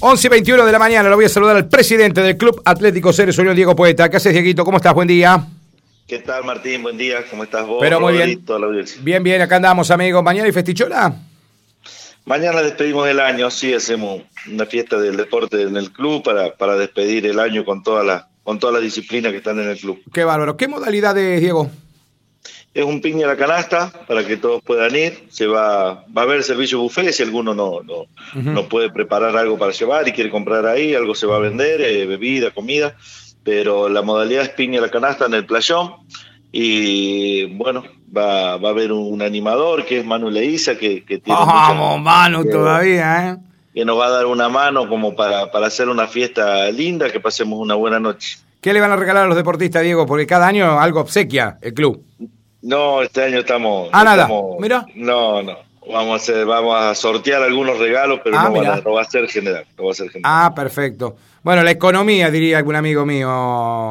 11 y 21 de la mañana, lo voy a saludar al presidente del Club Atlético Ceres Unión, Diego Poeta. ¿Qué haces, Dieguito? ¿Cómo estás? Buen día. ¿Qué tal, Martín? Buen día. ¿Cómo estás vos? Pero muy bien. Bien, bien, acá andamos, amigos. ¿Mañana hay festichola? Mañana despedimos el año, sí, hacemos una fiesta del deporte en el club para, para despedir el año con todas las con todas las disciplinas que están en el club. Qué bárbaro. ¿Qué modalidad es, Diego? Es un piña a la canasta para que todos puedan ir. Se va, va a haber servicio buffet si alguno no, no, no puede preparar algo para llevar y quiere comprar ahí, algo se va a vender, eh, bebida, comida. Pero la modalidad es piña a la canasta en el playón. Y bueno, va, va a haber un, animador que es Manu Leiza, que, que tiene. Vamos, Manu, todavía, ¿eh? Que nos va a dar una mano como para, para hacer una fiesta linda, que pasemos una buena noche. ¿Qué le van a regalar a los deportistas, Diego? Porque cada año algo obsequia el club. No, este año estamos. Ah, nada. Mira. No, no. Vamos a hacer, vamos a sortear algunos regalos, pero ah, no, va a ser general, no va a ser general. Ah, perfecto. Bueno, la economía, diría algún amigo mío,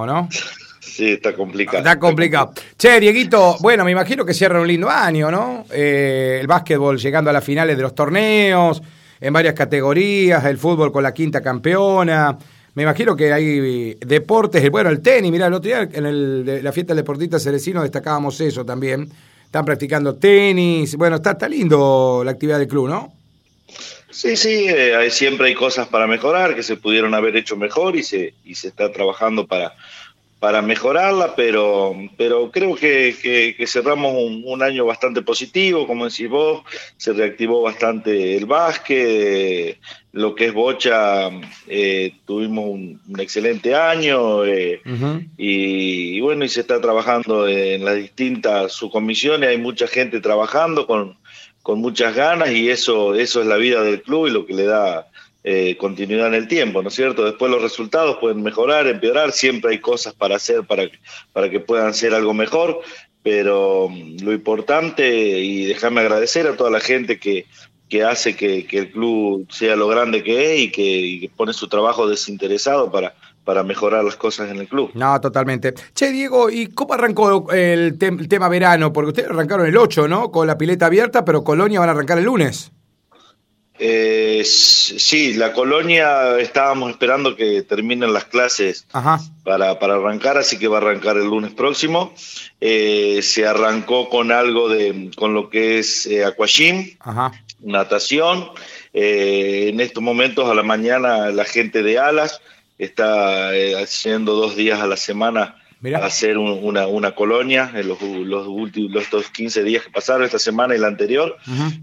¿no? Sí, está complicado. Está complicado. Che, Dieguito, bueno, me imagino que cierra un lindo año, ¿no? Eh, el básquetbol llegando a las finales de los torneos, en varias categorías, el fútbol con la quinta campeona. Me imagino que hay deportes, bueno, el tenis, mira, el otro día en el, la fiesta del deportista cerecino destacábamos eso también. Están practicando tenis, bueno, está, está lindo la actividad del club, ¿no? Sí, sí, eh, siempre hay cosas para mejorar que se pudieron haber hecho mejor y se, y se está trabajando para, para mejorarla, pero, pero creo que, que, cerramos un, año bastante positivo, como decís vos, se reactivó bastante el básquet, lo que es bocha, eh, tuvimos un, excelente año eh, y, bueno, y se está trabajando en las distintas subcomisiones, hay mucha gente trabajando con, con muchas ganas y eso, eso es la vida del club y lo que le da eh, continuidad en el tiempo, ¿no es cierto? Después los resultados pueden mejorar, empeorar, siempre hay cosas para hacer para, para que puedan ser algo mejor, pero mm, lo importante, y déjame agradecer a toda la gente que, que hace que, el club sea lo grande que es y que, pone su trabajo desinteresado para, para mejorar las cosas en el club. No, totalmente. Che, Diego, ¿y cómo arrancó el, el tema verano? Porque ustedes arrancaron el 8, ¿no? Con la pileta abierta, pero Colonia van a arrancar el lunes. Eh, sí, la colonia estábamos esperando que terminen las clases Para, arrancar, así que va a arrancar el lunes próximo. Eh, se arrancó con algo de, con lo que es eh, natación. Eh, en estos momentos a la mañana la gente de Alas está haciendo dos días a la semana hacer una, una, colonia en los, los últimos los 15 días que pasaron, esta semana y la anterior.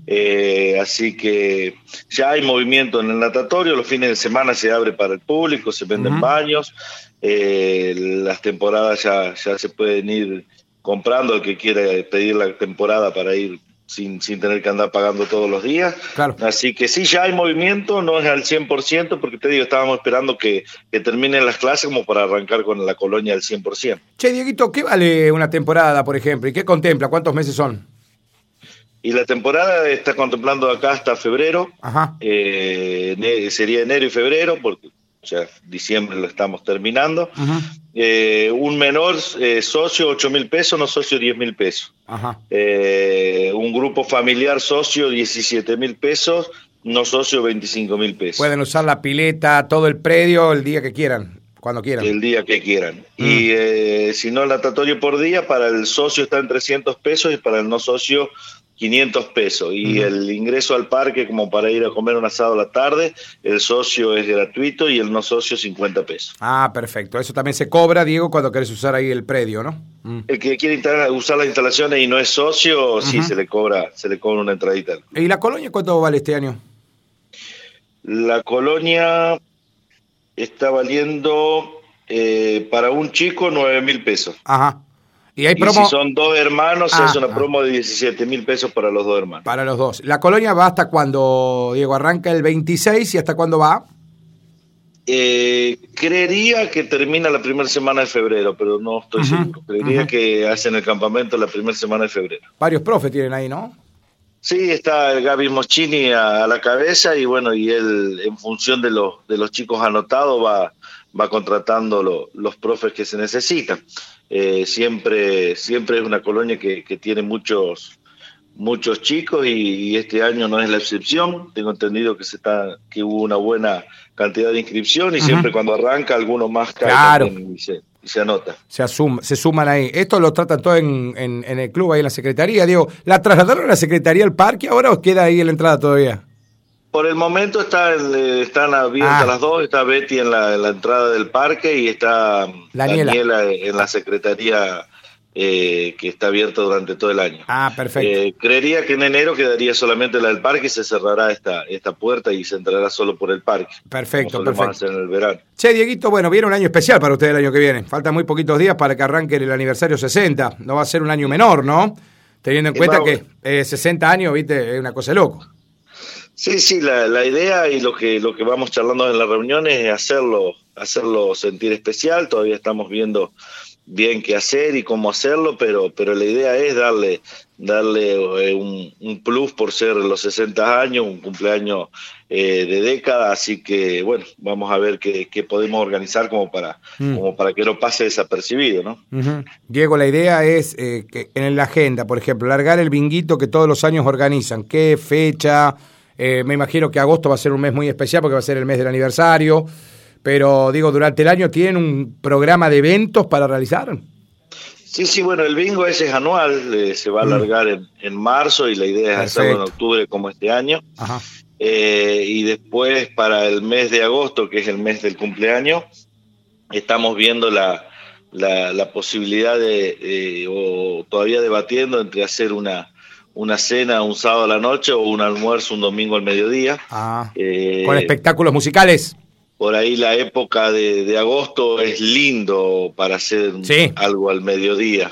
Eh, así que ya hay movimiento en el natatorio, los fines de semana se abre para el público, se venden baños, eh, las temporadas ya, ya se pueden ir comprando, el que quiera pedir la temporada para ir sin, sin tener que andar pagando todos los días. Así que sí, ya hay movimiento, no es al 100%, porque te digo, estábamos esperando que, que terminen las clases como para arrancar con la colonia al 100%. Che, Dieguito, ¿qué vale una temporada, por ejemplo? ¿Y qué contempla? ¿Cuántos meses son? Y la temporada está contemplando acá hasta febrero. Ajá. Eh, sería enero y febrero, porque ya diciembre lo estamos terminando. Eh, un menor eh, socio 8 mil pesos, no socio 10 mil pesos. Eh, un grupo familiar socio 17 mil pesos, no socio 25 mil pesos. Pueden usar la pileta, todo el predio el día que quieran, cuando quieran. El día que quieran. Mm. Y si no, el natatorio por día, para el socio está en 300 pesos y para el no socio 500 pesos y el ingreso al parque como para ir a comer un asado a la tarde, el socio es gratuito y el no socio 50 pesos. Ah, perfecto. Eso también se cobra, Diego, cuando querés usar ahí el predio, ¿no? Mm. El que quiere usar las instalaciones y no es socio, sí se le cobra, se le cobra una entradita. ¿Y la colonia cuánto vale este año? La colonia está valiendo eh, para un chico 9 mil pesos. Ajá. Y, hay promo... si son dos hermanos, es ah, una ah. promo de 17 mil pesos para los dos hermanos. Para los dos. ¿La colonia va hasta cuando, Diego, arranca el 26 y hasta cuándo va? Eh, creería que termina la primera semana de febrero, pero no estoy seguro. Creería que hacen el campamento la primera semana de febrero. Varios profes tienen ahí, ¿no? Sí, está el Gaby Moschini a, la cabeza y bueno, y él en función de los, de los chicos anotados va, va contratando los profes que se necesitan. Eh, siempre, siempre es una colonia que, tiene muchos, muchos chicos y, este año no es la excepción. Tengo entendido que se está que hubo una buena cantidad de inscripción y siempre cuando arranca alguno más cae y, se, se, anota. Se, se suman ahí. Esto lo tratan todo en, en, el club, ahí en la secretaría. Digo, ¿la trasladaron a la secretaría al parque ahora o queda ahí en la entrada todavía? Por el momento está, están abiertas ah. las dos, está Betty en la, entrada del parque y está Daniela, en la secretaría eh, que está abierta durante todo el año. Ah, perfecto. Eh, creería que en enero quedaría solamente la del parque y se cerrará esta, esta puerta y se entrará solo por el parque. Perfecto, perfecto. en el verano. Che, Dieguito, bueno, viene un año especial para usted el año que viene. Faltan muy poquitos días para que arranque el aniversario 60. No va a ser un año menor, ¿no? Teniendo en cuenta que 60 eh, años, viste, es una cosa de loco. Sí, sí, la, la, idea y lo que, lo que vamos charlando en las reuniones es hacerlo, hacerlo sentir especial. Todavía estamos viendo bien qué hacer y cómo hacerlo, pero, pero la idea es darle, darle eh, un, plus por ser los 60 años, un cumpleaños eh, de década, así que bueno, vamos a ver qué, qué podemos organizar como para, mm. como para que no pase desapercibido, ¿no? Diego, la idea es eh, que en la agenda, por ejemplo, largar el binguito que todos los años organizan, qué fecha, me imagino que agosto va a ser un mes muy especial porque va a ser el mes del aniversario pero digo, durante el año tienen un programa de eventos para realizar. Sí, sí, bueno, el bingo ese es anual, eh, se va a mm. alargar en, marzo y la idea es hacerlo en octubre como este año. Eh, y después para el mes de agosto, que es el mes del cumpleaños, estamos viendo la, la, posibilidad de, o todavía debatiendo entre hacer una, una cena un sábado a la noche o un almuerzo un domingo al mediodía. Ah, eh, con espectáculos musicales por ahí la época de, agosto es lindo para hacer algo al mediodía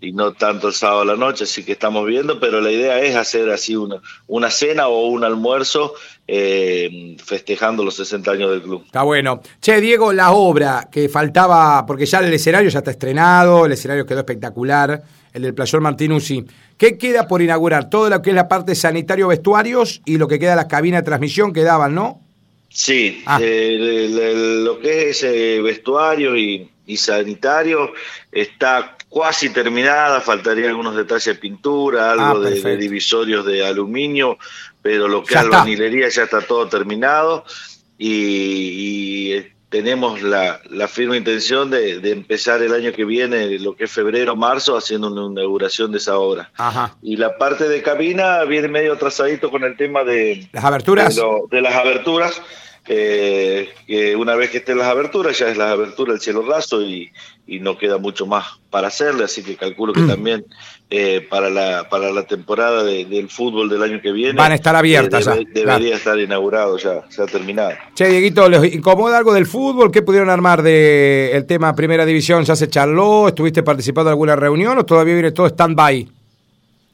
y no tanto el sábado a la noche, así que estamos viendo, pero la idea es hacer así una, una cena o un almuerzo eh, festejando los 60 años del club. Está bueno. Che, Diego, la obra que faltaba, porque ya el escenario ya está estrenado, el escenario quedó espectacular, el del Playor Martinuzzi. ¿Qué queda por inaugurar? Todo lo que es la parte sanitario-vestuarios y lo que queda la cabina de transmisión quedaban, ¿no? Sí, ah. eh, lo que es ese vestuario y, sanitario está casi terminada, faltaría algunos detalles de pintura, algo ah, de, divisorios de aluminio, pero lo que es albañilería ya está todo terminado y, y tenemos la, la firme intención de, empezar el año que viene, lo que es febrero, marzo, haciendo una inauguración de esa obra. Y la parte de cabina viene medio atrasadito con el tema de las aberturas. De, las aberturas. Eh, que una vez que estén las aberturas, ya es la abertura del cielo raso y, y no queda mucho más para hacerle, así que calculo que mm. también eh, para, la, para la temporada del fútbol del año que viene van a estar abiertas. Eh, debería estar inaugurado ya, se ha terminado. Che, Dieguito, ¿les incomoda algo del fútbol? ¿Qué pudieron armar del el tema Primera División? ¿Ya se charló? ¿Estuviste participando en alguna reunión o todavía viene todo stand-by?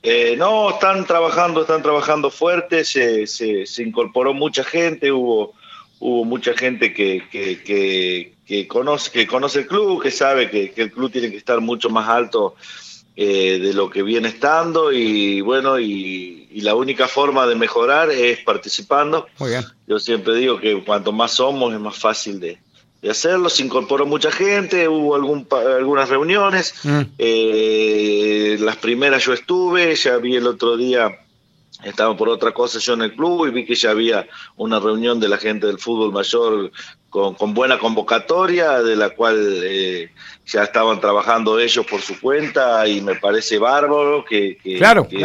Eh, no, están trabajando, están trabajando fuerte, se, se, se incorporó mucha gente, hubo hubo mucha gente que, que, que, conoce, que conoce el club, que sabe que, el club tiene que estar mucho más alto eh, de lo que viene estando y bueno, y, la única forma de mejorar es participando. Yo siempre digo que cuanto más somos es más fácil de, hacerlo. Se incorporó mucha gente, hubo algún, algunas reuniones. Mm. Eh, las primeras yo estuve, ya vi el otro día estaba por otra cosa yo en el club y vi que ya había una reunión de la gente del fútbol mayor con, con buena convocatoria, de la cual eh, ya estaban trabajando ellos por su cuenta y me parece bárbaro que, que,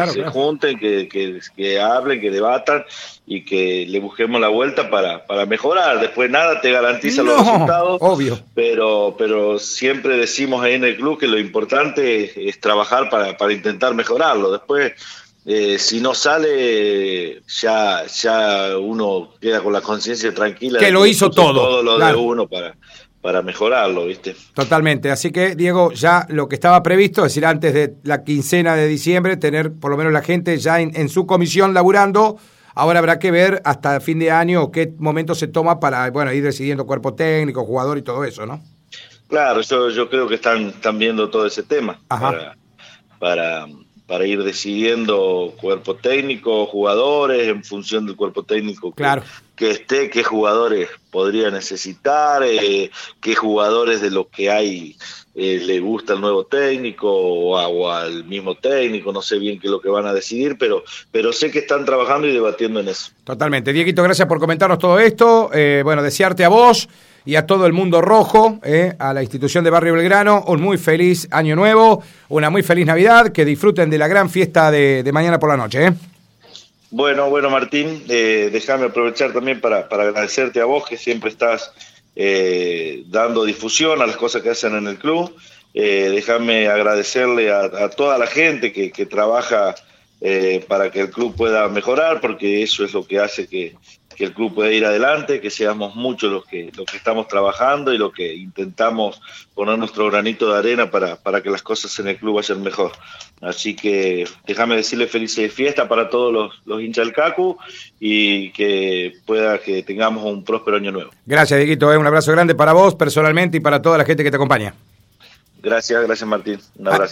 se junten, que, que, hablen, que debatan y que le busquemos la vuelta para, para mejorar. Después nada te garantiza los resultados, obvio. Pero, pero siempre decimos ahí en el club que lo importante es, es trabajar para, para intentar mejorarlo. Después eh, si no sale, ya, ya uno queda con la conciencia tranquila. Que lo hizo todo. Todo lo de uno para, para mejorarlo, ¿viste? Totalmente. Así que, Diego, ya lo que estaba previsto, es decir, antes de la quincena de diciembre, tener por lo menos la gente ya en, su comisión laburando. Ahora habrá que ver hasta fin de año qué momento se toma para bueno ir decidiendo cuerpo técnico, jugador y todo eso, ¿no? Claro, yo, yo creo que están, están viendo todo ese tema para, para para ir decidiendo cuerpo técnico, jugadores, en función del cuerpo técnico que, claro. que esté, qué jugadores podría necesitar, eh, qué jugadores de los que hay eh, le gusta el nuevo técnico o, al mismo técnico, no sé bien qué es lo que van a decidir, pero, pero sé que están trabajando y debatiendo en eso. Totalmente. Dieguito, gracias por comentarnos todo esto. Eh, bueno, desearte a vos y a todo el mundo rojo, eh, a la institución de Barrio Belgrano, un muy feliz año nuevo, una muy feliz Navidad, que disfruten de la gran fiesta de, mañana por la noche. ¿eh? Bueno, bueno Martín, eh, déjame aprovechar también para, para agradecerte a vos que siempre estás eh, dando difusión a las cosas que hacen en el club. Eh, déjame agradecerle a, toda la gente que, trabaja eh, para que el club pueda mejorar, porque eso es lo que hace que, que el club pueda ir adelante, que seamos muchos los que, los que estamos trabajando y los que intentamos poner nuestro granito de arena para, para que las cosas en el club vayan mejor. Así que déjame decirle felices fiesta para todos los, los hinchas del CACU y que pueda que tengamos un próspero año nuevo. Gracias, Dieguito. Eh, un abrazo grande para vos personalmente y para toda la gente que te acompaña. Gracias, gracias Martín. Un abrazo.